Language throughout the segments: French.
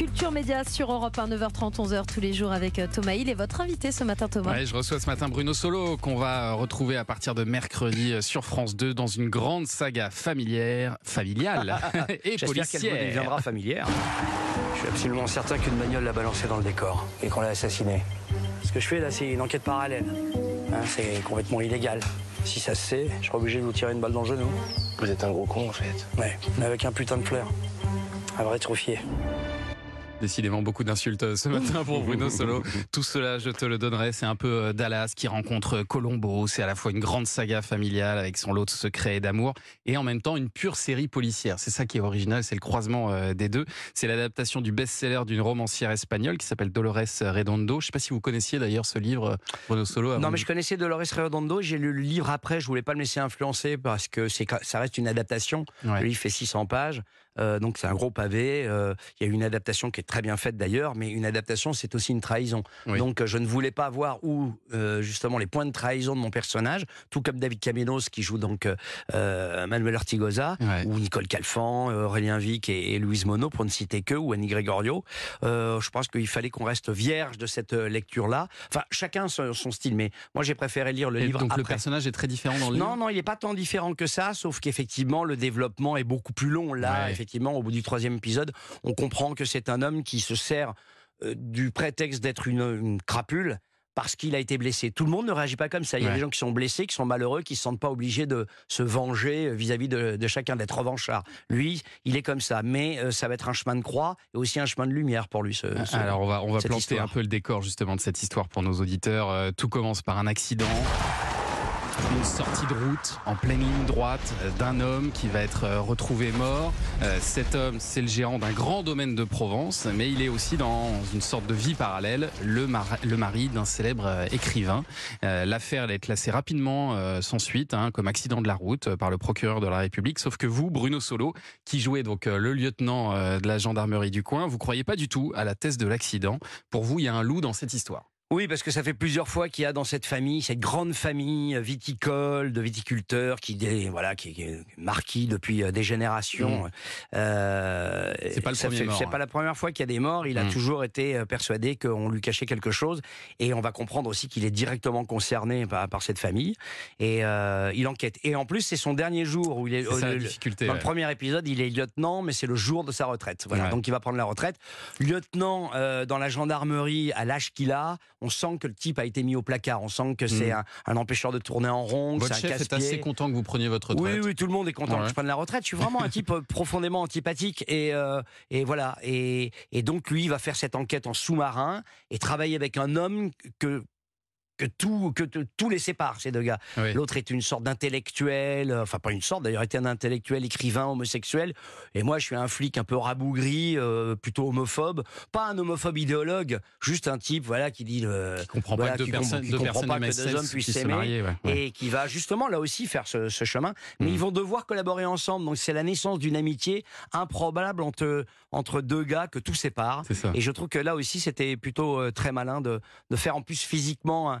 Culture Média sur Europe 1, 9h30, 11h tous les jours avec euh, Thomas Hill et votre invité ce matin, Thomas. Ouais, je reçois ce matin Bruno Solo qu'on va retrouver à partir de mercredi euh, sur France 2 dans une grande saga familière, familiale et policière. deviendra familière. Je suis absolument certain qu'une bagnole l'a balancé dans le décor et qu'on l'a assassiné. Ce que je fais là, c'est une enquête parallèle. Hein, c'est complètement illégal. Si ça se sait, je serai obligé de vous tirer une balle dans le genou. Vous êtes un gros con en fait. Ouais, mais avec un putain de fleur. Un vrai trophier. Décidément beaucoup d'insultes euh, ce matin pour Bruno Solo. Tout cela, je te le donnerai. C'est un peu euh, Dallas qui rencontre Colombo. C'est à la fois une grande saga familiale avec son lot de secrets et d'amour et en même temps une pure série policière. C'est ça qui est original, c'est le croisement euh, des deux. C'est l'adaptation du best-seller d'une romancière espagnole qui s'appelle Dolores Redondo. Je ne sais pas si vous connaissiez d'ailleurs ce livre, Bruno Solo. Non, mais je connaissais Dolores Redondo. J'ai lu le livre après. Je voulais pas me laisser influencer parce que ça reste une adaptation. Ouais. Le livre fait 600 pages, euh, donc c'est un gros pavé. euh, Il y a une adaptation qui est très bien faite d'ailleurs, mais une adaptation, c'est aussi une trahison. Oui. Donc je ne voulais pas voir où euh, justement les points de trahison de mon personnage, tout comme David Caminos qui joue donc Manuel Ortigosa, Ouais. ou Nicole Calfan, Aurélien Vic et, et Louise Monod, pour ne citer que, ou Annie Gregorio. Je pense qu'il fallait qu'on reste vierge de cette euh, lecture-là. Enfin, chacun son, son style, mais moi j'ai préféré lire le Et livre donc le après. personnage est très différent dans le livre? Non, non, il n'est pas tant différent que ça, sauf qu'effectivement, le développement est beaucoup plus long. Là, Ouais. Effectivement, au bout du troisième épisode, on comprend que c'est un homme qui se sert euh, du prétexte d'être une, une crapule parce qu'il a été blessé. Tout le monde ne réagit pas comme ça. Il y a Ouais. des gens qui sont blessés, qui sont malheureux, qui ne se sentent pas obligés de se venger euh, vis-à-vis de, de chacun, d'être revanchard. Lui, il est comme ça. Mais euh, ça va être un chemin de croix et aussi un chemin de lumière pour lui. Ce, ce- Alors on va, on va planter histoire. un peu le décor justement de cette histoire pour nos auditeurs. Euh, tout commence par un accident. Une sortie de route en pleine ligne droite d'un homme qui va être euh, retrouvé mort. Euh, cet homme, c'est le gérant d'un grand domaine de Provence, mais il est aussi dans une sorte de vie parallèle, le, mar- le mari d'un célèbre euh, écrivain. L'affaire est classée rapidement sans suite, hein, comme accident de la route par le procureur de la République. Sauf que vous, Bruno Solo, qui jouez donc le lieutenant de la gendarmerie du coin, vous croyez pas du tout à la thèse de l'accident. Pour vous, il y a un loup dans cette histoire. Oui, parce que ça fait plusieurs fois qu'il y a dans cette famille, cette grande famille euh, viticole, de viticulteurs, qui, dé- voilà, qui qui est marquis depuis euh, des générations. Euh, Mmh. C'est pas le premier fait- mort, C'est hein. pas la première fois qu'il y a des morts. Il a Mm. toujours été euh, persuadé qu'on lui cachait quelque chose. Et on va comprendre aussi qu'il est directement concerné par, par cette famille. Et euh, il enquête. Et en plus, c'est son dernier jour où il est. C'est ça le- difficulté. dans ouais. le premier épisode, il est lieutenant, mais c'est le jour de sa retraite. Voilà, Ouais. donc il va prendre la retraite. Lieutenant euh, dans la gendarmerie, à l'âge qu'il a, on sent que le type a été mis au placard. On sent que c'est Mm. un, un empêcheur de tourner en rond, Votre c'est un chef est assez content que vous preniez votre Oui, retraite. oui, tout le monde est content Ouais. que je prenne la retraite. Je suis vraiment un type euh, profondément antipathique et, euh, et voilà. Et, et donc lui, il va faire cette enquête en sous-marin et travailler avec un homme que que tout que tout les sépare ces deux gars. Oui. L'autre est une sorte d'intellectuel, euh, enfin pas une sorte d'ailleurs, était un intellectuel écrivain homosexuel. Et moi, je suis un flic un peu rabougri, euh, plutôt homophobe. Pas un homophobe idéologue, juste un type, voilà, qui dit le. Qui comprend Voilà, pas que deux personnes, comprend- deux pas que deux hommes puissent puissent se s'aimer ouais, ouais. et qui va justement là aussi faire ce, ce chemin. Mais Mm. ils vont devoir collaborer ensemble. Donc c'est la naissance d'une amitié improbable entre, entre deux gars que tout sépare. Et je trouve que là aussi, c'était plutôt euh, très malin de, de faire en plus physiquement un,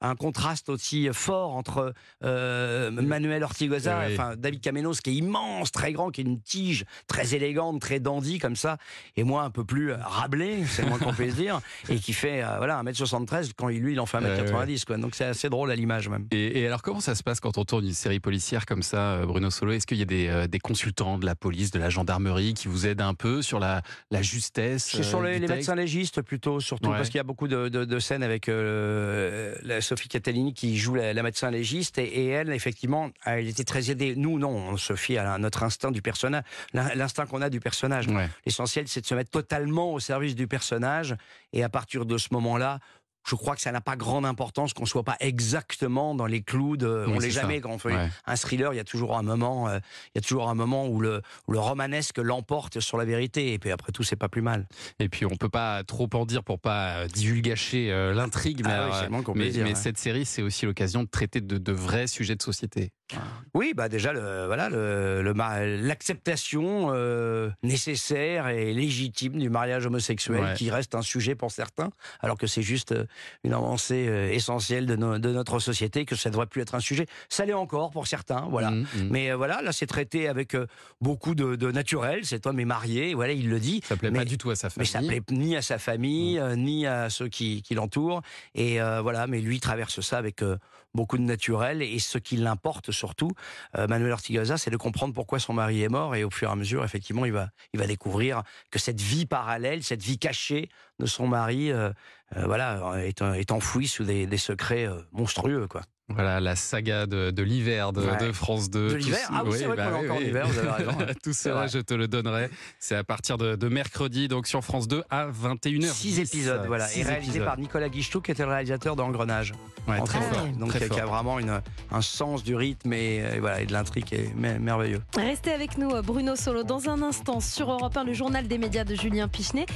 un contraste aussi fort entre euh, Manuel Ortigosa, Oui. enfin David Camenos, qui est immense, très grand, qui est une tige très élégante, très dandy comme ça, et moi un peu plus euh, rablé, c'est moins qu'on puisse dire, et qui fait euh, voilà 1m73 quand lui il en fait 1m90 quoi. Donc c'est assez drôle à l'image même. Et, et alors, comment ça se passe quand on tourne une série policière comme ça, euh, Bruno Solo? Est-ce qu'il y a des, des consultants de la police, de la gendarmerie qui vous aident un peu sur la, la justesse C'est sur euh, les, du les médecins légistes plutôt, surtout Ouais. parce qu'il y a beaucoup de, de- de scènes avec la Sophie Catalini qui joue la, la médecin légiste et, et elle effectivement elle était très aidée. Nous non, on se fie à notre instinct du personnage, l'in- l'instinct qu'on a du personnage. Ouais. L'essentiel c'est de se mettre totalement au service du personnage et à partir de ce moment-là. Je crois que ça n'a pas grande importance qu'on soit pas exactement dans les clous de. Oui, on l'est ça. jamais quand on fait Ouais. un thriller. Il y a toujours un moment, euh, il y a toujours un moment où le, où le romanesque l'emporte sur la vérité. Et puis après tout, c'est pas plus mal. Et puis on peut pas trop en dire pour pas euh, divulgacher euh, l'intrigue, mais, Ah oui, mais, puisse dire, mais ouais. cette série c'est aussi l'occasion de traiter de, de vrais sujets de société. Oui, bah déjà le voilà le le l'acceptation euh, nécessaire et légitime du mariage homosexuel Ouais. qui reste un sujet pour certains, alors que c'est juste euh, une avancée euh, essentielle de, no- de notre société que ça ne devrait plus être un sujet. Ça l'est encore pour certains, voilà. Mhm, mhm. Mais euh, voilà, là c'est traité avec euh, beaucoup de, de naturel. Cet homme est marié, voilà, il le dit. Ça plaît mais- pas du tout à sa Mais famille. ça plaît ni à sa famille, euh, ni à ceux qui, qui l'entourent. Et voilà, mais lui traverse ça avec beaucoup de naturel. Et ce qui l'importe surtout, euh, Manuel Ortigosa, c'est de comprendre pourquoi son mari est mort. Et au fur et à mesure, effectivement, il va, il va découvrir que cette vie parallèle, cette vie cachée de son mari, euh, euh, voilà, est, enfouie sous des, des secrets monstrueux, quoi. Voilà, la saga de, de l'hiver de, Ouais. de France 2. De l'hiver Ah oui, c'est vrai qu'on est encore en hiver, vous avez raison. Tout cela, je te le donnerai. C'est à partir de, de mercredi, donc sur France 2 à 21h. Six épisodes, voilà, et réalisé par Nicolas Guichetou, qui était le réalisateur d'Engrenage. Ouais, très fort. Donc, très euh, qui a fort. vraiment une, un sens du rythme et, euh, voilà, et de l'intrigue qui est mer- merveilleux. Restez avec nous, Bruno Solo. Dans un instant, sur Europe 1, le journal des médias de Julien Pichenet.